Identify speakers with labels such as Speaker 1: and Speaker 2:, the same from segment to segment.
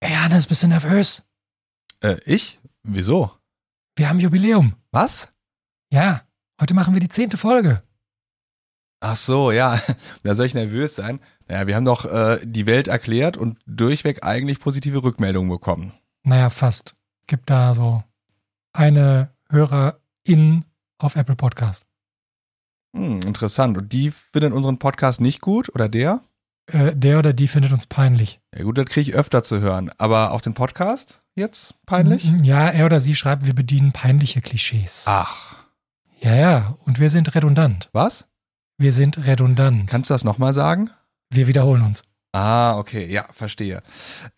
Speaker 1: Ey, Hannes, bist du nervös?
Speaker 2: Äh, ich? Wieso?
Speaker 1: Wir haben Jubiläum.
Speaker 2: Was?
Speaker 1: Ja, heute machen wir die zehnte Folge.
Speaker 2: Ach so, ja. Da soll ich nervös sein. Naja, wir haben doch äh, die Welt erklärt und durchweg eigentlich positive Rückmeldungen bekommen.
Speaker 1: Naja, fast. Gibt da so eine Hörerin auf Apple Podcast.
Speaker 2: Hm, interessant. Und die findet unseren Podcast nicht gut, oder der?
Speaker 1: Äh, der oder die findet uns peinlich.
Speaker 2: Ja gut, das kriege ich öfter zu hören. Aber auch den Podcast jetzt peinlich?
Speaker 1: Mhm, Ja, er oder sie schreibt, wir bedienen peinliche Klischees.
Speaker 2: Ach,
Speaker 1: Ja, ja, und wir sind redundant.
Speaker 2: was?
Speaker 1: Wir sind redundant.
Speaker 2: Kannst du das nochmal sagen?
Speaker 1: Wir wiederholen uns.
Speaker 2: Ah, okay, ja, verstehe.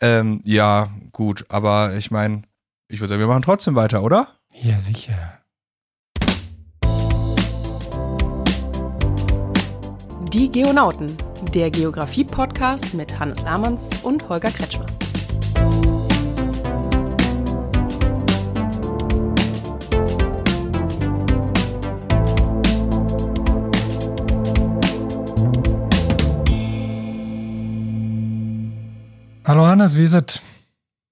Speaker 2: Ähm, ja, gut, aber ich meine, ich würde sagen, wir machen trotzdem weiter, oder?
Speaker 1: Ja, sicher.
Speaker 3: Die Geonauten, der Geografie-Podcast mit Hannes Lahmanns und Holger Kretschmer.
Speaker 1: Hallo Hannes, wie ist es?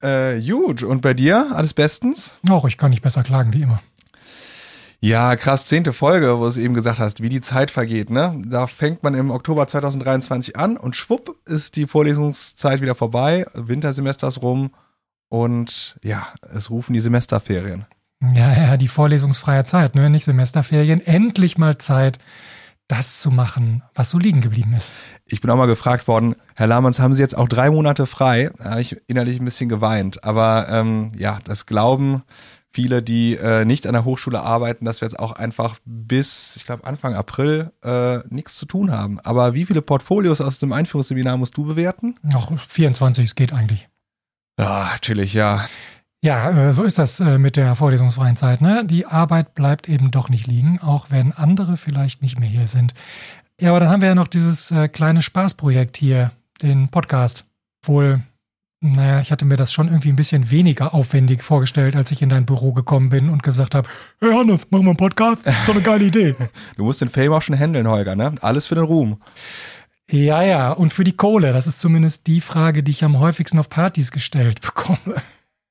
Speaker 2: Äh, gut, und bei dir? Alles bestens?
Speaker 1: Och, ich kann nicht besser klagen, wie immer.
Speaker 2: Ja, krass, zehnte Folge, wo du es eben gesagt hast, wie die Zeit vergeht, ne? Da fängt man im Oktober 2023 an und schwupp ist die Vorlesungszeit wieder vorbei, Wintersemester ist rum und ja, es rufen die Semesterferien.
Speaker 1: Ja, ja, die vorlesungsfreie Zeit, ne? Nicht Semesterferien. Endlich mal Zeit, das zu machen, was so liegen geblieben ist.
Speaker 2: Ich bin auch mal gefragt worden, Herr Lahmanns, haben Sie jetzt auch drei Monate frei? Da habe ich innerlich ein bisschen geweint. Aber ähm, ja, das glauben viele, die äh, nicht an der Hochschule arbeiten, dass wir jetzt auch einfach bis, ich glaube, Anfang April äh, nichts zu tun haben. Aber wie viele Portfolios aus dem Einführungsseminar musst du bewerten?
Speaker 1: Noch 24, es geht eigentlich.
Speaker 2: Ja, chillig, ja.
Speaker 1: Ja, äh, so ist das äh, mit der vorlesungsfreien Zeit. Ne? Die Arbeit bleibt eben doch nicht liegen, auch wenn andere vielleicht nicht mehr hier sind. Ja, aber dann haben wir ja noch dieses äh, kleine Spaßprojekt hier, den Podcast. Wohl, naja, ich hatte mir das schon irgendwie ein bisschen weniger aufwendig vorgestellt, als ich in dein Büro gekommen bin und gesagt habe, hey Hannes, machen wir einen Podcast? Das ist doch eine geile Idee.
Speaker 2: Du musst den Fame auch schon handeln, Holger, ne? Alles für den Ruhm.
Speaker 1: ja, ja, und für die Kohle, das ist zumindest die Frage, die ich am häufigsten auf Partys gestellt bekomme.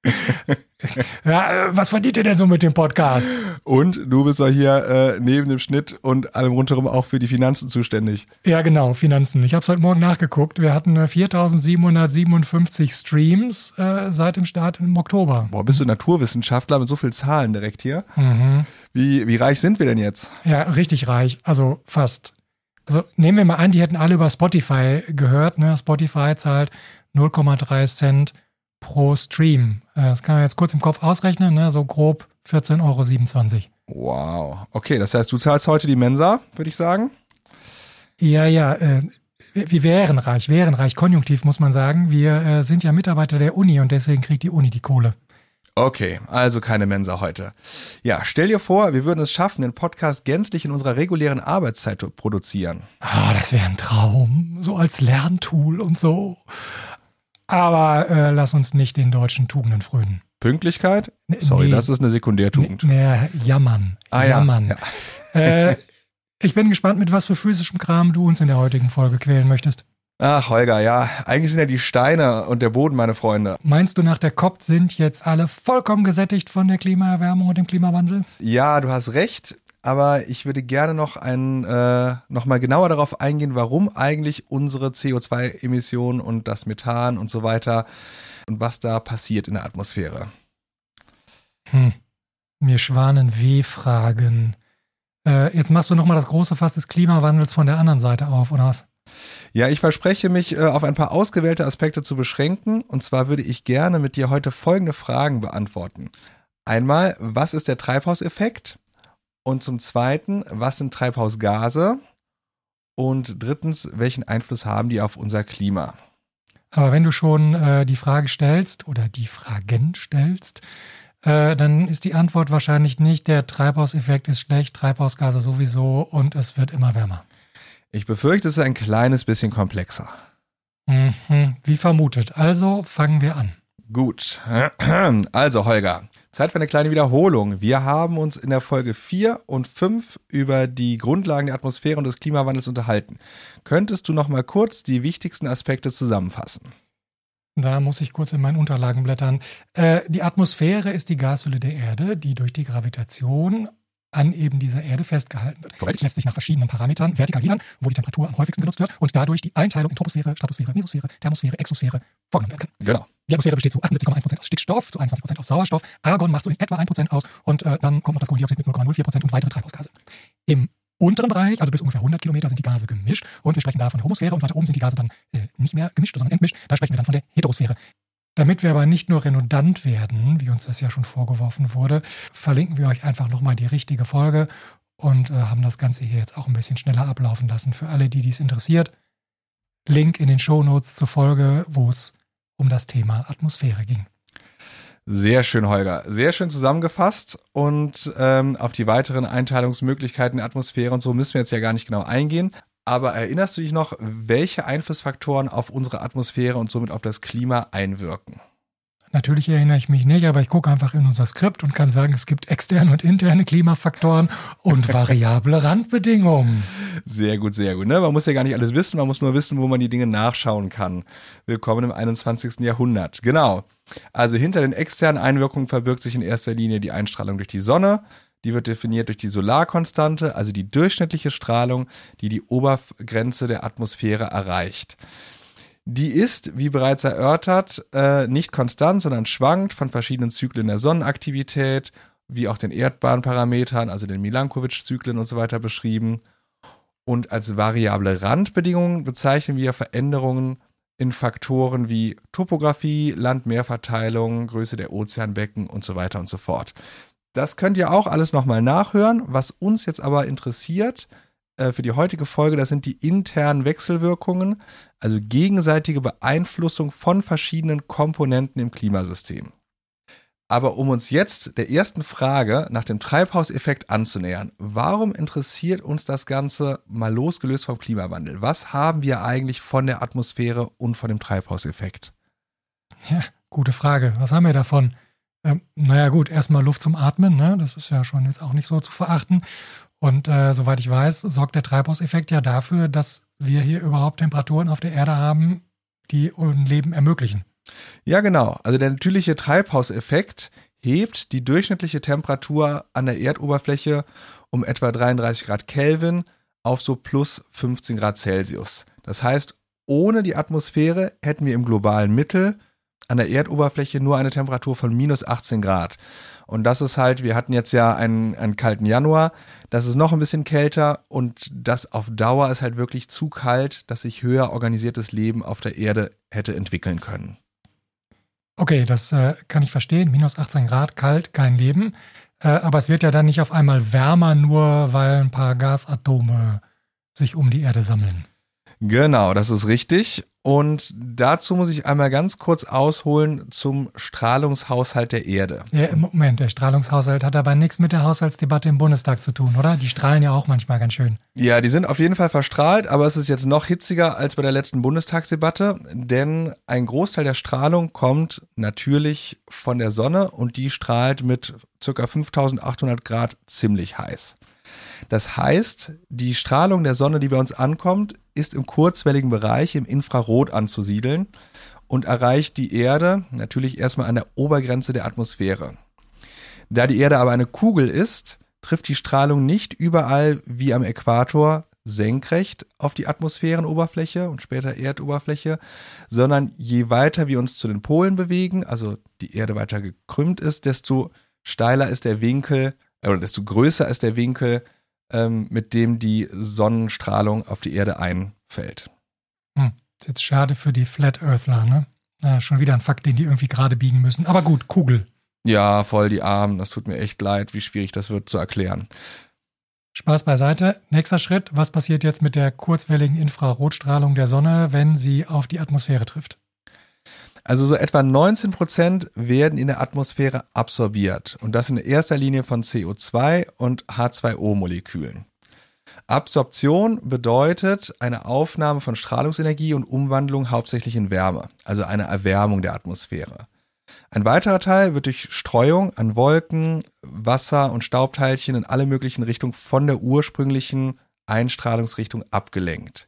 Speaker 1: ja, äh, was verdient ihr denn so mit dem Podcast?
Speaker 2: Und du bist ja hier äh, neben dem Schnitt und allem rundherum auch für die Finanzen zuständig.
Speaker 1: Ja, genau, Finanzen. Ich habe es heute Morgen nachgeguckt. Wir hatten äh, 4757 Streams äh, seit dem Start im Oktober.
Speaker 2: Boah, bist du Naturwissenschaftler mit so viel Zahlen direkt hier?
Speaker 1: Mhm.
Speaker 2: Wie, wie reich sind wir denn jetzt?
Speaker 1: Ja, richtig reich. Also fast. Also nehmen wir mal an, die hätten alle über Spotify gehört. Ne? Spotify zahlt 0,3 Cent pro Stream. Äh, Das kann man jetzt kurz im Kopf ausrechnen, ne? so grob 14,27 Euro.
Speaker 2: Wow. Okay, das heißt, du zahlst heute die Mensa, würde ich sagen.
Speaker 1: Ja, ja, äh, wir wir wären reich, wären reich, konjunktiv muss man sagen. Wir äh, sind ja Mitarbeiter der Uni und deswegen kriegt die Uni die Kohle.
Speaker 2: Okay, also keine Mensa heute. Ja, stell dir vor, wir würden es schaffen, den Podcast gänzlich in unserer regulären Arbeitszeit zu produzieren.
Speaker 1: Ah, das wäre ein Traum, so als Lerntool und so. Aber äh, lass uns nicht den deutschen Tugenden frönen.
Speaker 2: Pünktlichkeit?
Speaker 1: Nee,
Speaker 2: Sorry,
Speaker 1: nee.
Speaker 2: das ist eine Sekundärtugend.
Speaker 1: Nee, jammern.
Speaker 2: Ah, ja,
Speaker 1: jammern.
Speaker 2: ja.
Speaker 1: Äh, ich bin gespannt, mit was für physischem Kram du uns in der heutigen Folge quälen möchtest.
Speaker 2: Ach, Holger, ja, eigentlich sind ja die Steine und der Boden meine Freunde.
Speaker 1: Meinst du, nach der COP sind jetzt alle vollkommen gesättigt von der Klimaerwärmung und dem Klimawandel?
Speaker 2: Ja, du hast recht, aber ich würde gerne noch ein, äh, noch mal genauer darauf eingehen, warum eigentlich unsere CO2-Emissionen und das Methan und so weiter und was da passiert in der Atmosphäre.
Speaker 1: Hm. Mir schwanen W-Fragen. Äh, jetzt machst du nochmal das große Fass des Klimawandels von der anderen Seite auf, oder was?
Speaker 2: Ja, ich verspreche mich, äh, auf ein paar ausgewählte Aspekte zu beschränken. Und zwar würde ich gerne mit dir heute folgende Fragen beantworten. Einmal, was ist der Treibhauseffekt? Und zum Zweiten, was sind Treibhausgase? Und drittens, welchen Einfluss haben die auf unser Klima?
Speaker 1: Aber wenn du schon äh, die Frage stellst oder die Fragen stellst, äh, dann ist die Antwort wahrscheinlich nicht, der Treibhauseffekt ist schlecht, Treibhausgase sowieso und es wird immer wärmer.
Speaker 2: Ich befürchte, es ist ein kleines bisschen komplexer.
Speaker 1: Mhm, wie vermutet. Also fangen wir an.
Speaker 2: Gut. Also, Holger, Zeit für eine kleine Wiederholung. Wir haben uns in der Folge 4 und 5 über die Grundlagen der Atmosphäre und des Klimawandels unterhalten. Könntest du noch mal kurz die wichtigsten Aspekte zusammenfassen?
Speaker 1: Da muss ich kurz in meinen Unterlagen blättern. Äh, die Atmosphäre ist die Gashülle der Erde, die durch die Gravitation an eben dieser Erde festgehalten wird.
Speaker 2: Korrekt.
Speaker 1: Es lässt sich nach verschiedenen Parametern vertikal gliedern, wo die Temperatur am häufigsten genutzt wird und dadurch die Einteilung in Troposphäre, Stratosphäre, Mesosphäre, Thermosphäre, Exosphäre vorgenommen werden kann.
Speaker 2: Genau.
Speaker 1: Die Atmosphäre besteht zu 78,1% aus Stickstoff, zu 21% aus Sauerstoff, Argon macht so in etwa 1% aus und äh, dann kommt noch das Kohlendioxid mit 0,04% und weitere Treibhausgase. Im unteren Bereich, also bis ungefähr 100 Kilometer, sind die Gase gemischt und wir sprechen da von der Homosphäre und weiter oben sind die Gase dann äh, nicht mehr gemischt, sondern entmischt. Da sprechen wir dann von der Heterosphäre. Damit wir aber nicht nur redundant werden, wie uns das ja schon vorgeworfen wurde, verlinken wir euch einfach nochmal die richtige Folge und äh, haben das Ganze hier jetzt auch ein bisschen schneller ablaufen lassen. Für alle, die dies interessiert, Link in den Shownotes zur Folge, wo es um das Thema Atmosphäre ging.
Speaker 2: Sehr schön, Holger. Sehr schön zusammengefasst. Und ähm, auf die weiteren Einteilungsmöglichkeiten der Atmosphäre und so müssen wir jetzt ja gar nicht genau eingehen. Aber erinnerst du dich noch, welche Einflussfaktoren auf unsere Atmosphäre und somit auf das Klima einwirken?
Speaker 1: Natürlich erinnere ich mich nicht, aber ich gucke einfach in unser Skript und kann sagen, es gibt externe und interne Klimafaktoren und variable Randbedingungen.
Speaker 2: Sehr gut, sehr gut. Ne? Man muss ja gar nicht alles wissen, man muss nur wissen, wo man die Dinge nachschauen kann. Willkommen im 21. Jahrhundert. Genau. Also hinter den externen Einwirkungen verbirgt sich in erster Linie die Einstrahlung durch die Sonne. Die wird definiert durch die Solarkonstante, also die durchschnittliche Strahlung, die die Obergrenze der Atmosphäre erreicht. Die ist, wie bereits erörtert, äh, nicht konstant, sondern schwankt von verschiedenen Zyklen der Sonnenaktivität, wie auch den Erdbahnparametern, also den Milankovitch-Zyklen und so weiter beschrieben. Und als variable Randbedingungen bezeichnen wir Veränderungen in Faktoren wie Topographie, Land-Meer-Verteilung, Größe der Ozeanbecken und so weiter und so fort. Das könnt ihr auch alles nochmal nachhören. Was uns jetzt aber interessiert äh, für die heutige Folge, das sind die internen Wechselwirkungen, also gegenseitige Beeinflussung von verschiedenen Komponenten im Klimasystem. Aber um uns jetzt der ersten Frage nach dem Treibhauseffekt anzunähern, warum interessiert uns das Ganze mal losgelöst vom Klimawandel? Was haben wir eigentlich von der Atmosphäre und von dem Treibhauseffekt?
Speaker 1: Ja, gute Frage. Was haben wir davon? Ähm, naja, gut, erstmal Luft zum Atmen, ne? das ist ja schon jetzt auch nicht so zu verachten. Und äh, soweit ich weiß, sorgt der Treibhauseffekt ja dafür, dass wir hier überhaupt Temperaturen auf der Erde haben, die ein Leben ermöglichen.
Speaker 2: Ja, genau. Also der natürliche Treibhauseffekt hebt die durchschnittliche Temperatur an der Erdoberfläche um etwa 33 Grad Kelvin auf so plus 15 Grad Celsius. Das heißt, ohne die Atmosphäre hätten wir im globalen Mittel an der Erdoberfläche nur eine Temperatur von minus 18 Grad. Und das ist halt, wir hatten jetzt ja einen, einen kalten Januar, das ist noch ein bisschen kälter und das auf Dauer ist halt wirklich zu kalt, dass sich höher organisiertes Leben auf der Erde hätte entwickeln können.
Speaker 1: Okay, das äh, kann ich verstehen. Minus 18 Grad, kalt, kein Leben. Äh, aber es wird ja dann nicht auf einmal wärmer, nur weil ein paar Gasatome sich um die Erde sammeln.
Speaker 2: Genau, das ist richtig. Und dazu muss ich einmal ganz kurz ausholen zum Strahlungshaushalt der Erde.
Speaker 1: Ja, Moment, der Strahlungshaushalt hat aber nichts mit der Haushaltsdebatte im Bundestag zu tun, oder? Die strahlen ja auch manchmal ganz schön.
Speaker 2: Ja, die sind auf jeden Fall verstrahlt, aber es ist jetzt noch hitziger als bei der letzten Bundestagsdebatte, denn ein Großteil der Strahlung kommt natürlich von der Sonne und die strahlt mit ca. 5800 Grad ziemlich heiß. Das heißt, die Strahlung der Sonne, die bei uns ankommt, ist im kurzwelligen Bereich im Infrarot anzusiedeln und erreicht die Erde natürlich erstmal an der Obergrenze der Atmosphäre. Da die Erde aber eine Kugel ist, trifft die Strahlung nicht überall wie am Äquator senkrecht auf die Atmosphärenoberfläche und später Erdoberfläche, sondern je weiter wir uns zu den Polen bewegen, also die Erde weiter gekrümmt ist, desto steiler ist der Winkel oder desto größer ist der Winkel ähm, mit dem die Sonnenstrahlung auf die Erde einfällt.
Speaker 1: Hm. Jetzt schade für die Flat Earthler, ne? Ja, schon wieder ein Fakt, den die irgendwie gerade biegen müssen. Aber gut, Kugel.
Speaker 2: Ja, voll die Armen. Das tut mir echt leid, wie schwierig das wird zu erklären.
Speaker 1: Spaß beiseite. Nächster Schritt. Was passiert jetzt mit der kurzwelligen Infrarotstrahlung der Sonne, wenn sie auf die Atmosphäre trifft?
Speaker 2: Also so etwa 19 Prozent werden in der Atmosphäre absorbiert und das in erster Linie von CO2 und H2O-Molekülen. Absorption bedeutet eine Aufnahme von Strahlungsenergie und Umwandlung hauptsächlich in Wärme, also eine Erwärmung der Atmosphäre. Ein weiterer Teil wird durch Streuung an Wolken, Wasser und Staubteilchen in alle möglichen Richtungen von der ursprünglichen Einstrahlungsrichtung abgelenkt.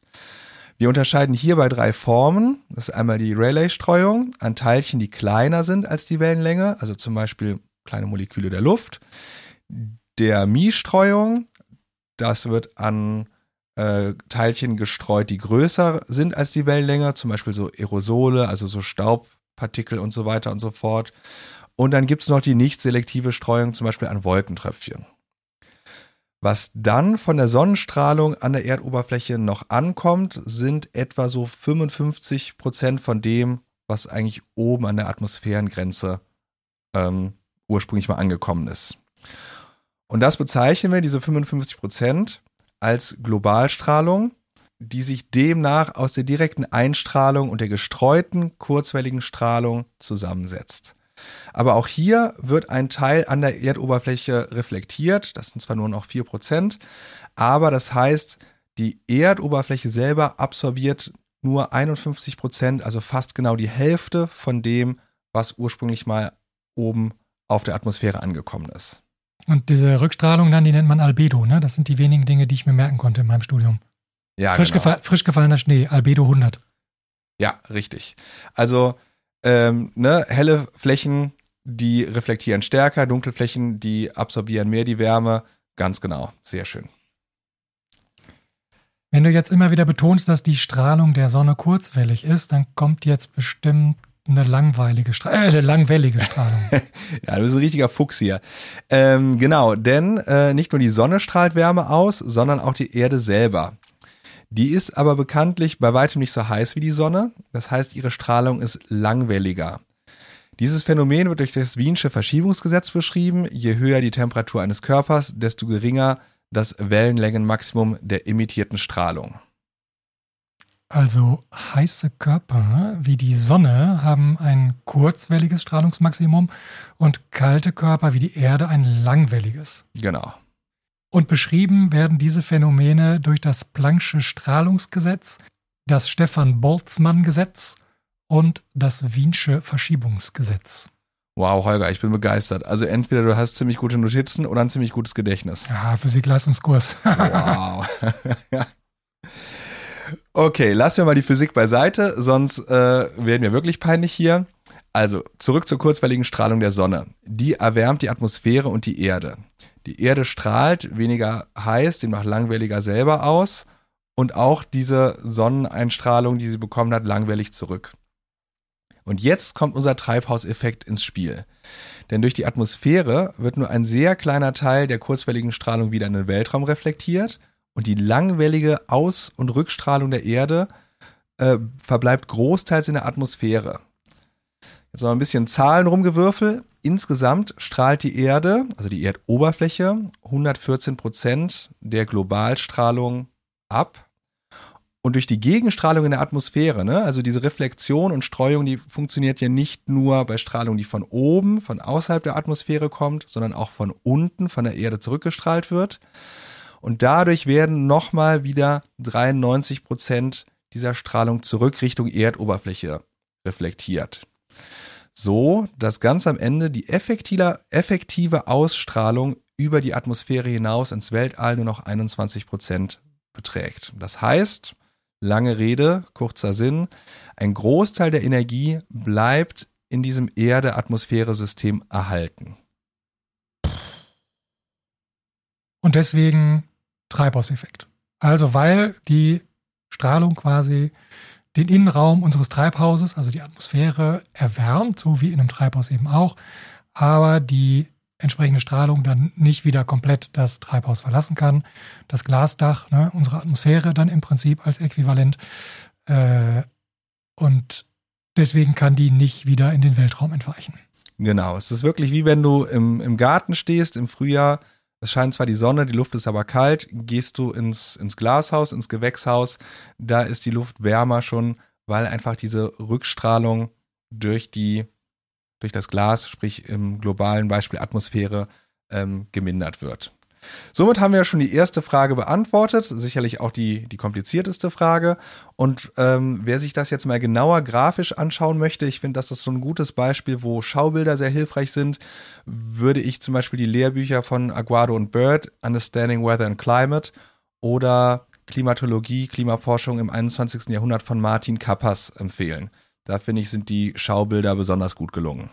Speaker 2: Wir unterscheiden hierbei drei Formen. Das ist einmal die Rayleigh-Streuung an Teilchen, die kleiner sind als die Wellenlänge, also zum Beispiel kleine Moleküle der Luft. Der Mie-Streuung, das wird an äh, Teilchen gestreut, die größer sind als die Wellenlänge, zum Beispiel so Aerosole, also so Staubpartikel und so weiter und so fort. Und dann gibt es noch die nicht selektive Streuung, zum Beispiel an Wolkentröpfchen. Was dann von der Sonnenstrahlung an der Erdoberfläche noch ankommt, sind etwa so 55 Prozent von dem, was eigentlich oben an der Atmosphärengrenze ähm, ursprünglich mal angekommen ist. Und das bezeichnen wir, diese 55 Prozent, als Globalstrahlung, die sich demnach aus der direkten Einstrahlung und der gestreuten kurzwelligen Strahlung zusammensetzt. Aber auch hier wird ein Teil an der Erdoberfläche reflektiert. Das sind zwar nur noch 4%, aber das heißt, die Erdoberfläche selber absorbiert nur 51 Prozent, also fast genau die Hälfte von dem, was ursprünglich mal oben auf der Atmosphäre angekommen ist.
Speaker 1: Und diese Rückstrahlung dann, die nennt man Albedo, ne? Das sind die wenigen Dinge, die ich mir merken konnte in meinem Studium. Ja, frisch, genau. gefall, frisch gefallener Schnee, Albedo 100.
Speaker 2: Ja, richtig. Also ähm, ne, helle Flächen, die reflektieren stärker, dunkle Flächen, die absorbieren mehr die Wärme. Ganz genau, sehr schön.
Speaker 1: Wenn du jetzt immer wieder betonst, dass die Strahlung der Sonne kurzwellig ist, dann kommt jetzt bestimmt eine langweilige Strahlung, äh, eine langwellige Strahlung.
Speaker 2: ja, du bist ein richtiger Fuchs hier. Ähm, genau, denn äh, nicht nur die Sonne strahlt Wärme aus, sondern auch die Erde selber. Die ist aber bekanntlich bei weitem nicht so heiß wie die Sonne. Das heißt, ihre Strahlung ist langwelliger. Dieses Phänomen wird durch das Wiensche Verschiebungsgesetz beschrieben. Je höher die Temperatur eines Körpers, desto geringer das Wellenlängenmaximum der emittierten Strahlung.
Speaker 1: Also heiße Körper wie die Sonne haben ein kurzwelliges Strahlungsmaximum und kalte Körper wie die Erde ein langwelliges.
Speaker 2: Genau.
Speaker 1: Und beschrieben werden diese Phänomene durch das Planck'sche Strahlungsgesetz, das Stefan-Boltzmann-Gesetz und das Wiensche Verschiebungsgesetz.
Speaker 2: Wow, Holger, ich bin begeistert. Also entweder du hast ziemlich gute Notizen oder ein ziemlich gutes Gedächtnis.
Speaker 1: Ja, Physik-Leistungskurs. wow.
Speaker 2: okay, lassen wir mal die Physik beiseite, sonst äh, werden wir wirklich peinlich hier. Also, zurück zur kurzwelligen Strahlung der Sonne. Die erwärmt die Atmosphäre und die Erde. Die Erde strahlt weniger heiß, demnach langwelliger selber aus und auch diese Sonneneinstrahlung, die sie bekommen hat, langwellig zurück. Und jetzt kommt unser Treibhauseffekt ins Spiel. Denn durch die Atmosphäre wird nur ein sehr kleiner Teil der kurzwelligen Strahlung wieder in den Weltraum reflektiert und die langwellige Aus- und Rückstrahlung der Erde äh, verbleibt großteils in der Atmosphäre. Jetzt noch ein bisschen Zahlen rumgewürfelt. Insgesamt strahlt die Erde, also die Erdoberfläche, 114 Prozent der Globalstrahlung ab. Und durch die Gegenstrahlung in der Atmosphäre, ne, also diese Reflexion und Streuung, die funktioniert ja nicht nur bei Strahlung, die von oben, von außerhalb der Atmosphäre kommt, sondern auch von unten, von der Erde zurückgestrahlt wird. Und dadurch werden nochmal wieder 93 Prozent dieser Strahlung zurück Richtung Erdoberfläche reflektiert so dass ganz am Ende die effektive, Ausstrahlung über die Atmosphäre hinaus ins Weltall nur noch 21 Prozent beträgt. Das heißt, lange Rede, kurzer Sinn, ein Großteil der Energie bleibt in diesem Erde-Atmosphäre-System erhalten.
Speaker 1: Und deswegen Treibhauseffekt. Also weil die Strahlung quasi den Innenraum unseres Treibhauses, also die Atmosphäre, erwärmt, so wie in einem Treibhaus eben auch, aber die entsprechende Strahlung dann nicht wieder komplett das Treibhaus verlassen kann. Das Glasdach, ne, unsere Atmosphäre dann im Prinzip als Äquivalent. Äh, und deswegen kann die nicht wieder in den Weltraum entweichen.
Speaker 2: Genau, es ist wirklich wie wenn du im, im Garten stehst im Frühjahr es scheint zwar die Sonne, die Luft ist aber kalt. Gehst du ins, ins Glashaus, ins Gewächshaus, da ist die Luft wärmer schon, weil einfach diese Rückstrahlung durch die, durch das Glas, sprich im globalen Beispiel Atmosphäre, ähm, gemindert wird. Somit haben wir schon die erste Frage beantwortet, sicherlich auch die, die komplizierteste Frage. Und ähm, wer sich das jetzt mal genauer grafisch anschauen möchte, ich finde, das ist so ein gutes Beispiel, wo Schaubilder sehr hilfreich sind, würde ich zum Beispiel die Lehrbücher von Aguado und Bird, Understanding Weather and Climate oder Klimatologie, Klimaforschung im 21. Jahrhundert von Martin Kappers empfehlen. Da finde ich, sind die Schaubilder besonders gut gelungen.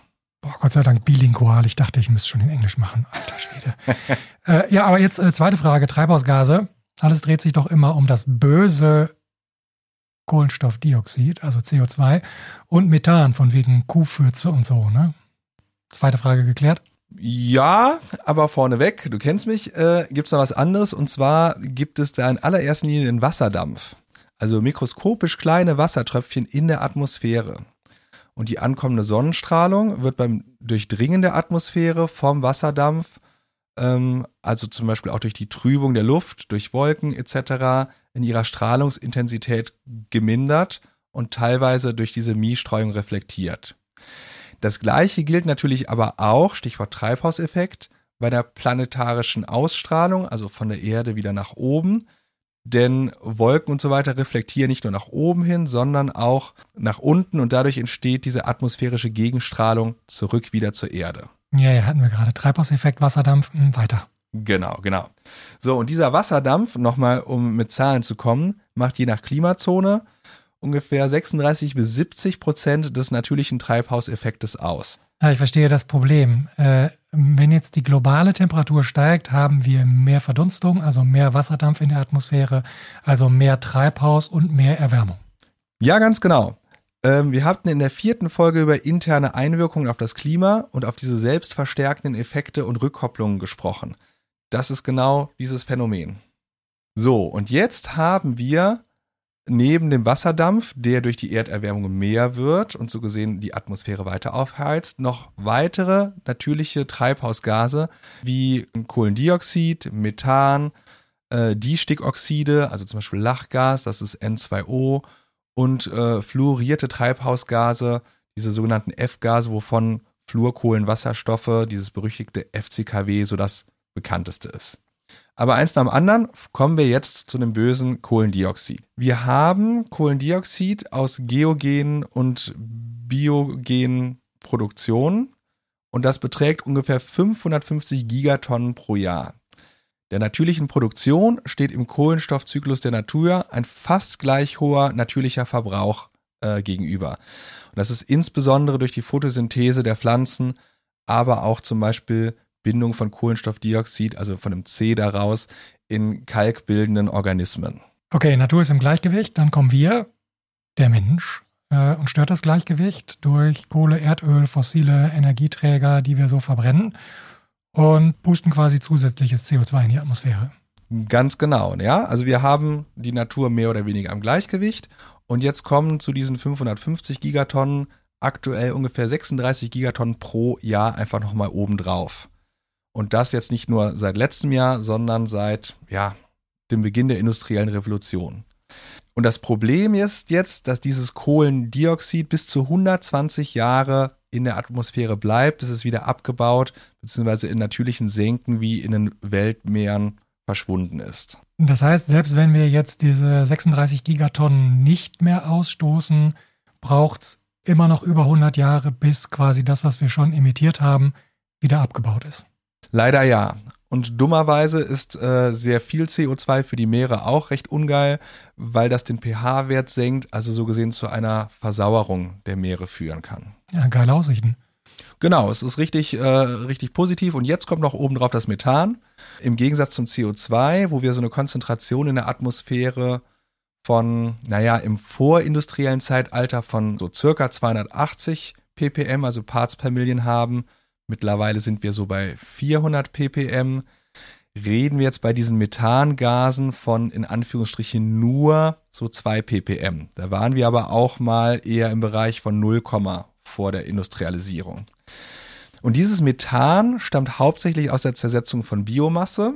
Speaker 1: Boah, Gott sei Dank bilingual. Ich dachte, ich müsste schon in Englisch machen. Alter Schwede. äh, ja, aber jetzt äh, zweite Frage: Treibhausgase. Alles dreht sich doch immer um das böse Kohlenstoffdioxid, also CO2, und Methan von wegen Kuhfürze und so, ne? Zweite Frage geklärt.
Speaker 2: Ja, aber vorneweg, du kennst mich, äh, gibt es noch was anderes und zwar gibt es da in allererster Linie den Wasserdampf. Also mikroskopisch kleine Wassertröpfchen in der Atmosphäre. Und die ankommende Sonnenstrahlung wird beim Durchdringen der Atmosphäre vom Wasserdampf, ähm, also zum Beispiel auch durch die Trübung der Luft, durch Wolken etc., in ihrer Strahlungsintensität gemindert und teilweise durch diese Miestreuung reflektiert. Das gleiche gilt natürlich aber auch, Stichwort Treibhauseffekt, bei der planetarischen Ausstrahlung, also von der Erde wieder nach oben. Denn Wolken und so weiter reflektieren nicht nur nach oben hin, sondern auch nach unten und dadurch entsteht diese atmosphärische Gegenstrahlung zurück wieder zur Erde.
Speaker 1: Ja, ja, hatten wir gerade. Treibhauseffekt, Wasserdampf, hm, weiter.
Speaker 2: Genau, genau. So, und dieser Wasserdampf, nochmal um mit Zahlen zu kommen, macht je nach Klimazone ungefähr 36 bis 70 Prozent des natürlichen Treibhauseffektes aus.
Speaker 1: Ja, ich verstehe das Problem. Äh, wenn jetzt die globale Temperatur steigt, haben wir mehr Verdunstung, also mehr Wasserdampf in der Atmosphäre, also mehr Treibhaus und mehr Erwärmung.
Speaker 2: Ja, ganz genau. Ähm, wir hatten in der vierten Folge über interne Einwirkungen auf das Klima und auf diese selbstverstärkenden Effekte und Rückkopplungen gesprochen. Das ist genau dieses Phänomen. So, und jetzt haben wir neben dem Wasserdampf, der durch die Erderwärmung mehr wird und so gesehen die Atmosphäre weiter aufheizt, noch weitere natürliche Treibhausgase wie Kohlendioxid, Methan, äh, Distickoxide, also zum Beispiel Lachgas, das ist N2O, und äh, fluorierte Treibhausgase, diese sogenannten F-Gase, wovon Fluorkohlenwasserstoffe, dieses berüchtigte FCKW, so das bekannteste ist. Aber eins nach dem anderen kommen wir jetzt zu dem bösen Kohlendioxid. Wir haben Kohlendioxid aus geogenen und biogenen Produktionen und das beträgt ungefähr 550 Gigatonnen pro Jahr. Der natürlichen Produktion steht im Kohlenstoffzyklus der Natur ein fast gleich hoher natürlicher Verbrauch äh, gegenüber. Und das ist insbesondere durch die Photosynthese der Pflanzen, aber auch zum Beispiel Bindung von Kohlenstoffdioxid, also von dem C daraus, in kalkbildenden Organismen.
Speaker 1: Okay, Natur ist im Gleichgewicht, dann kommen wir, der Mensch, äh, und stört das Gleichgewicht durch Kohle, Erdöl, fossile Energieträger, die wir so verbrennen und pusten quasi zusätzliches CO2 in die Atmosphäre.
Speaker 2: Ganz genau, ja. Also wir haben die Natur mehr oder weniger am Gleichgewicht und jetzt kommen zu diesen 550 Gigatonnen aktuell ungefähr 36 Gigatonnen pro Jahr einfach nochmal obendrauf. Und das jetzt nicht nur seit letztem Jahr, sondern seit ja, dem Beginn der industriellen Revolution. Und das Problem ist jetzt, dass dieses Kohlendioxid bis zu 120 Jahre in der Atmosphäre bleibt, bis es wieder abgebaut bzw. in natürlichen Senken wie in den Weltmeeren verschwunden ist.
Speaker 1: Das heißt, selbst wenn wir jetzt diese 36 Gigatonnen nicht mehr ausstoßen, braucht es immer noch über 100 Jahre, bis quasi das, was wir schon emittiert haben, wieder abgebaut ist.
Speaker 2: Leider ja. Und dummerweise ist äh, sehr viel CO2 für die Meere auch recht ungeil, weil das den pH-Wert senkt, also so gesehen zu einer Versauerung der Meere führen kann.
Speaker 1: Ja, geile Aussichten.
Speaker 2: Genau, es ist richtig, äh, richtig positiv. Und jetzt kommt noch obendrauf das Methan. Im Gegensatz zum CO2, wo wir so eine Konzentration in der Atmosphäre von, naja, im vorindustriellen Zeitalter von so circa 280 ppm, also Parts per Million haben. Mittlerweile sind wir so bei 400 ppm. Reden wir jetzt bei diesen Methangasen von in Anführungsstrichen nur so 2 ppm. Da waren wir aber auch mal eher im Bereich von 0, vor der Industrialisierung. Und dieses Methan stammt hauptsächlich aus der Zersetzung von Biomasse,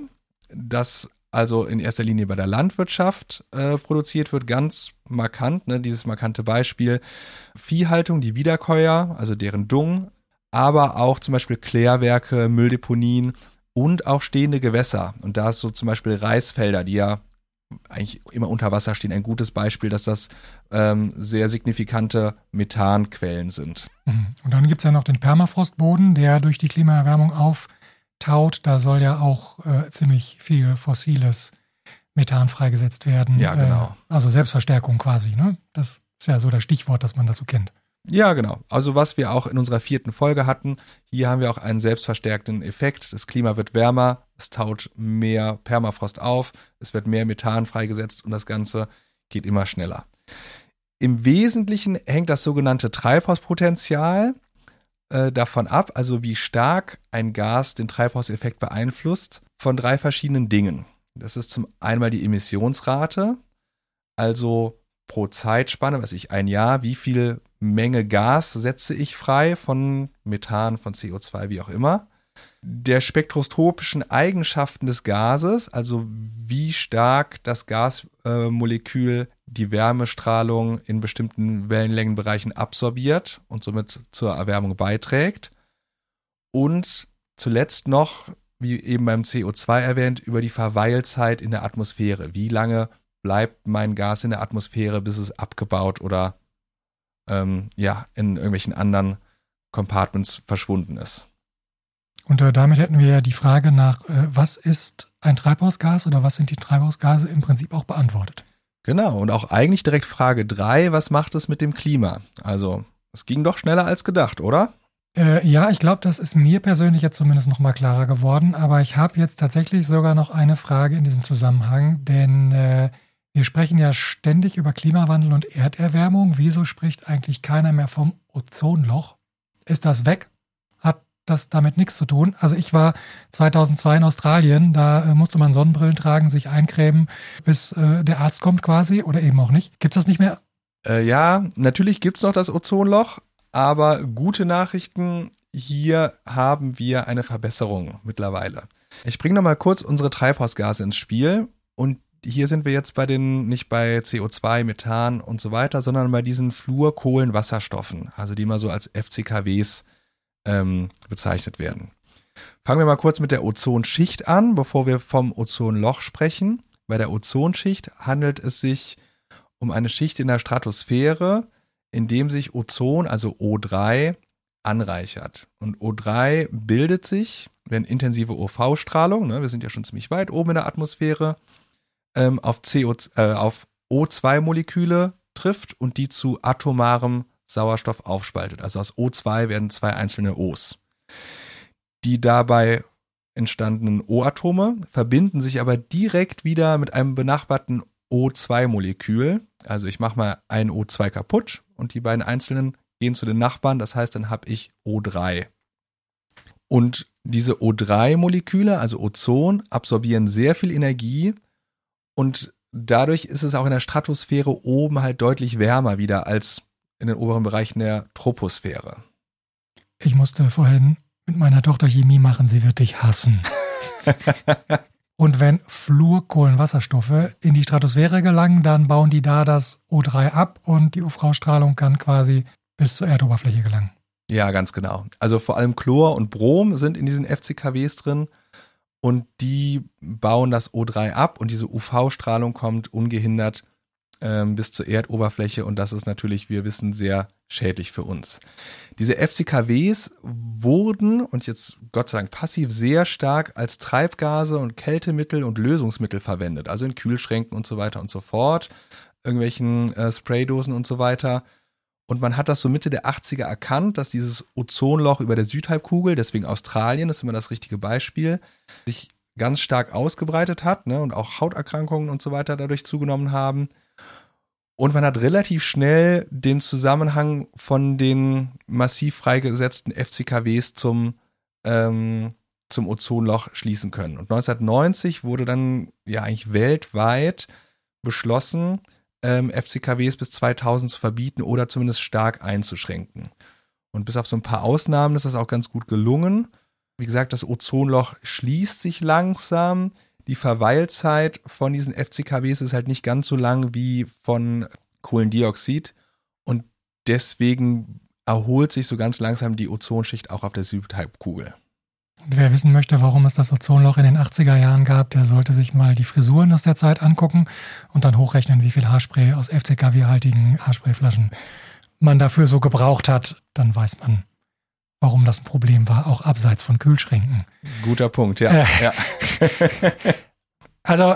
Speaker 2: das also in erster Linie bei der Landwirtschaft äh, produziert wird, ganz markant, ne, dieses markante Beispiel Viehhaltung, die Wiederkäuer, also deren Dung, aber auch zum Beispiel Klärwerke, Mülldeponien und auch stehende Gewässer. Und da ist so zum Beispiel Reisfelder, die ja eigentlich immer unter Wasser stehen, ein gutes Beispiel, dass das ähm, sehr signifikante Methanquellen sind.
Speaker 1: Mhm. Und dann gibt es ja noch den Permafrostboden, der durch die Klimaerwärmung auftaut. Da soll ja auch äh, ziemlich viel fossiles Methan freigesetzt werden.
Speaker 2: Ja, genau.
Speaker 1: Äh, also Selbstverstärkung quasi. Ne? Das ist ja so das Stichwort, dass man so kennt.
Speaker 2: Ja, genau. Also was wir auch in unserer vierten Folge hatten, hier haben wir auch einen selbstverstärkten Effekt. Das Klima wird wärmer, es taut mehr Permafrost auf, es wird mehr Methan freigesetzt und das Ganze geht immer schneller. Im Wesentlichen hängt das sogenannte Treibhauspotenzial äh, davon ab, also wie stark ein Gas den Treibhauseffekt beeinflusst, von drei verschiedenen Dingen. Das ist zum einen die Emissionsrate, also pro Zeitspanne, was ich ein Jahr, wie viel Menge Gas setze ich frei von Methan, von CO2, wie auch immer. Der spektroskopischen Eigenschaften des Gases, also wie stark das Gasmolekül die Wärmestrahlung in bestimmten Wellenlängenbereichen absorbiert und somit zur Erwärmung beiträgt. Und zuletzt noch, wie eben beim CO2 erwähnt, über die Verweilzeit in der Atmosphäre. Wie lange bleibt mein Gas in der Atmosphäre, bis es abgebaut oder ähm, ja, in irgendwelchen anderen Compartments verschwunden ist.
Speaker 1: Und äh, damit hätten wir ja die Frage nach, äh, was ist ein Treibhausgas oder was sind die Treibhausgase im Prinzip auch beantwortet.
Speaker 2: Genau, und auch eigentlich direkt Frage 3, was macht es mit dem Klima? Also, es ging doch schneller als gedacht, oder?
Speaker 1: Äh, ja, ich glaube, das ist mir persönlich jetzt zumindest nochmal klarer geworden, aber ich habe jetzt tatsächlich sogar noch eine Frage in diesem Zusammenhang, denn äh, wir sprechen ja ständig über Klimawandel und Erderwärmung. Wieso spricht eigentlich keiner mehr vom Ozonloch? Ist das weg? Hat das damit nichts zu tun? Also ich war 2002 in Australien, da äh, musste man Sonnenbrillen tragen, sich eincremen, bis äh, der Arzt kommt quasi oder eben auch nicht. Gibt es das nicht mehr?
Speaker 2: Äh, ja, natürlich gibt es noch das Ozonloch, aber gute Nachrichten, hier haben wir eine Verbesserung mittlerweile. Ich bringe nochmal kurz unsere Treibhausgase ins Spiel und hier sind wir jetzt bei den, nicht bei CO2, Methan und so weiter, sondern bei diesen Fluorkohlenwasserstoffen, also die mal so als FCKWs ähm, bezeichnet werden. Fangen wir mal kurz mit der Ozonschicht an, bevor wir vom Ozonloch sprechen. Bei der Ozonschicht handelt es sich um eine Schicht in der Stratosphäre, in dem sich Ozon, also O3, anreichert. Und O3 bildet sich, wenn intensive UV-Strahlung, ne, wir sind ja schon ziemlich weit oben in der Atmosphäre, ähm, auf, CO, äh, auf O2-Moleküle trifft und die zu atomarem Sauerstoff aufspaltet. Also aus O2 werden zwei einzelne O's. Die dabei entstandenen O-Atome verbinden sich aber direkt wieder mit einem benachbarten O2-Molekül. Also ich mache mal ein O2 kaputt und die beiden einzelnen gehen zu den Nachbarn. Das heißt, dann habe ich O3. Und diese O3-Moleküle, also Ozon, absorbieren sehr viel Energie und dadurch ist es auch in der Stratosphäre oben halt deutlich wärmer wieder als in den oberen Bereichen der Troposphäre.
Speaker 1: Ich musste vorhin mit meiner Tochter Chemie machen, sie wird dich hassen. Und wenn Fluorkohlenwasserstoffe in die Stratosphäre gelangen, dann bauen die da das O3 ab und die UV-Strahlung kann quasi bis zur Erdoberfläche gelangen.
Speaker 2: Ja, ganz genau. Also vor allem Chlor und Brom sind in diesen FCKWs drin und die bauen das O3 ab und diese UV-Strahlung kommt ungehindert ähm, bis zur Erdoberfläche und das ist natürlich, wir wissen, sehr schädlich für uns. Diese FCKWs wurden und jetzt Gott sei Dank passiv sehr stark als Treibgase und Kältemittel und Lösungsmittel verwendet, also in Kühlschränken und so weiter und so fort, irgendwelchen äh, Spraydosen und so weiter. Und man hat das so Mitte der 80er erkannt, dass dieses Ozonloch über der Südhalbkugel, deswegen Australien, das ist immer das richtige Beispiel, sich ganz stark ausgebreitet hat ne, und auch Hauterkrankungen und so weiter dadurch zugenommen haben. Und man hat relativ schnell den Zusammenhang von den massiv freigesetzten FCKWs zum, ähm, zum Ozonloch schließen können. Und 1990 wurde dann ja eigentlich weltweit beschlossen, ähm, FCKWs bis 2000 zu verbieten oder zumindest stark einzuschränken. Und bis auf so ein paar Ausnahmen ist das auch ganz gut gelungen. Wie gesagt, das Ozonloch schließt sich langsam. Die Verweilzeit von diesen FCKWs ist halt nicht ganz so lang wie von Kohlendioxid. Und deswegen erholt sich so ganz langsam die Ozonschicht auch auf der Südhalbkugel.
Speaker 1: Und wer wissen möchte, warum es das Ozonloch in den 80er Jahren gab, der sollte sich mal die Frisuren aus der Zeit angucken und dann hochrechnen, wie viel Haarspray aus FCKW-haltigen Haarsprayflaschen man dafür so gebraucht hat. Dann weiß man, warum das ein Problem war, auch abseits von Kühlschränken.
Speaker 2: Guter Punkt, ja. Äh, ja.
Speaker 1: also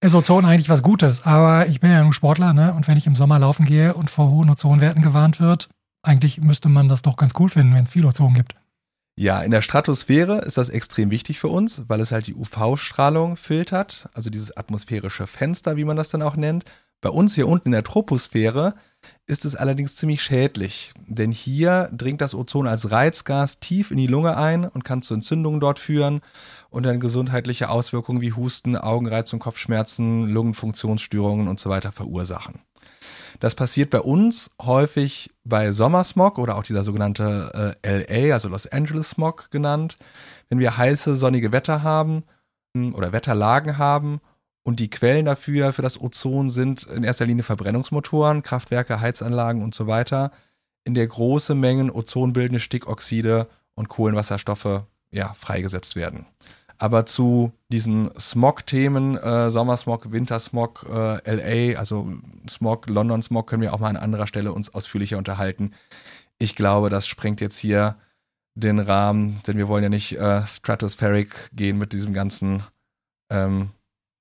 Speaker 1: ist Ozon eigentlich was Gutes, aber ich bin ja nur Sportler, ne? Und wenn ich im Sommer laufen gehe und vor hohen Ozonwerten gewarnt wird, eigentlich müsste man das doch ganz cool finden, wenn es viel Ozon gibt.
Speaker 2: Ja, in der Stratosphäre ist das extrem wichtig für uns, weil es halt die UV-Strahlung filtert, also dieses atmosphärische Fenster, wie man das dann auch nennt. Bei uns hier unten in der Troposphäre ist es allerdings ziemlich schädlich, denn hier dringt das Ozon als Reizgas tief in die Lunge ein und kann zu Entzündungen dort führen und dann gesundheitliche Auswirkungen wie Husten, Augenreizung, Kopfschmerzen, Lungenfunktionsstörungen und so weiter verursachen. Das passiert bei uns häufig bei Sommersmog oder auch dieser sogenannte äh, LA, also Los Angeles Smog genannt, wenn wir heiße, sonnige Wetter haben hm, oder Wetterlagen haben und die Quellen dafür, für das Ozon sind in erster Linie Verbrennungsmotoren, Kraftwerke, Heizanlagen und so weiter, in der große Mengen ozonbildende Stickoxide und Kohlenwasserstoffe ja, freigesetzt werden. Aber zu diesen Smog-Themen, äh, Sommersmog, Wintersmog, äh, LA, also Smog, London Smog, können wir auch mal an anderer Stelle uns ausführlicher unterhalten. Ich glaube, das sprengt jetzt hier den Rahmen, denn wir wollen ja nicht äh, stratospheric gehen mit diesem ganzen ähm,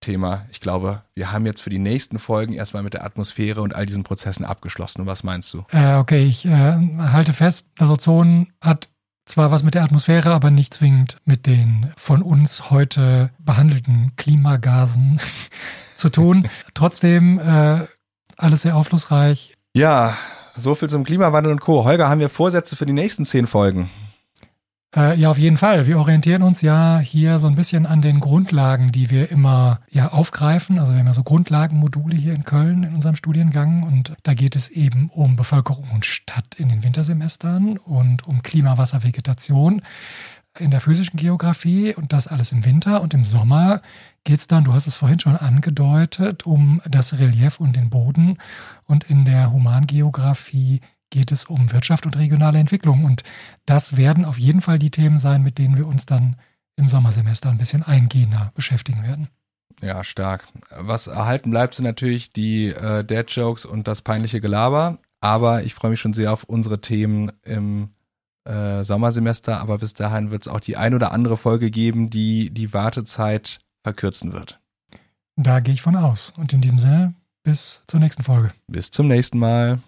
Speaker 2: Thema. Ich glaube, wir haben jetzt für die nächsten Folgen erstmal mit der Atmosphäre und all diesen Prozessen abgeschlossen. Und was meinst du?
Speaker 1: Äh, okay, ich äh, halte fest, das Ozon hat zwar was mit der Atmosphäre, aber nicht zwingend mit den von uns heute behandelten Klimagasen zu tun. Trotzdem äh, alles sehr aufschlussreich.
Speaker 2: Ja, so viel zum Klimawandel und Co. Holger, haben wir Vorsätze für die nächsten zehn Folgen?
Speaker 1: Äh, ja, auf jeden Fall. Wir orientieren uns ja hier so ein bisschen an den Grundlagen, die wir immer ja aufgreifen. Also wir haben ja so Grundlagenmodule hier in Köln in unserem Studiengang und da geht es eben um Bevölkerung und Stadt in den Wintersemestern und um Klima, Wasser, Vegetation in der physischen Geografie und das alles im Winter und im Sommer geht es dann, du hast es vorhin schon angedeutet, um das Relief und den Boden und in der Humangeografie geht es um Wirtschaft und regionale Entwicklung. Und das werden auf jeden Fall die Themen sein, mit denen wir uns dann im Sommersemester ein bisschen eingehender beschäftigen werden.
Speaker 2: Ja, stark. Was erhalten bleibt, sind natürlich die äh, Dad-Jokes und das peinliche Gelaber. Aber ich freue mich schon sehr auf unsere Themen im äh, Sommersemester. Aber bis dahin wird es auch die ein oder andere Folge geben, die die Wartezeit verkürzen wird.
Speaker 1: Da gehe ich von aus. Und in diesem Sinne, bis zur nächsten Folge.
Speaker 2: Bis zum nächsten Mal.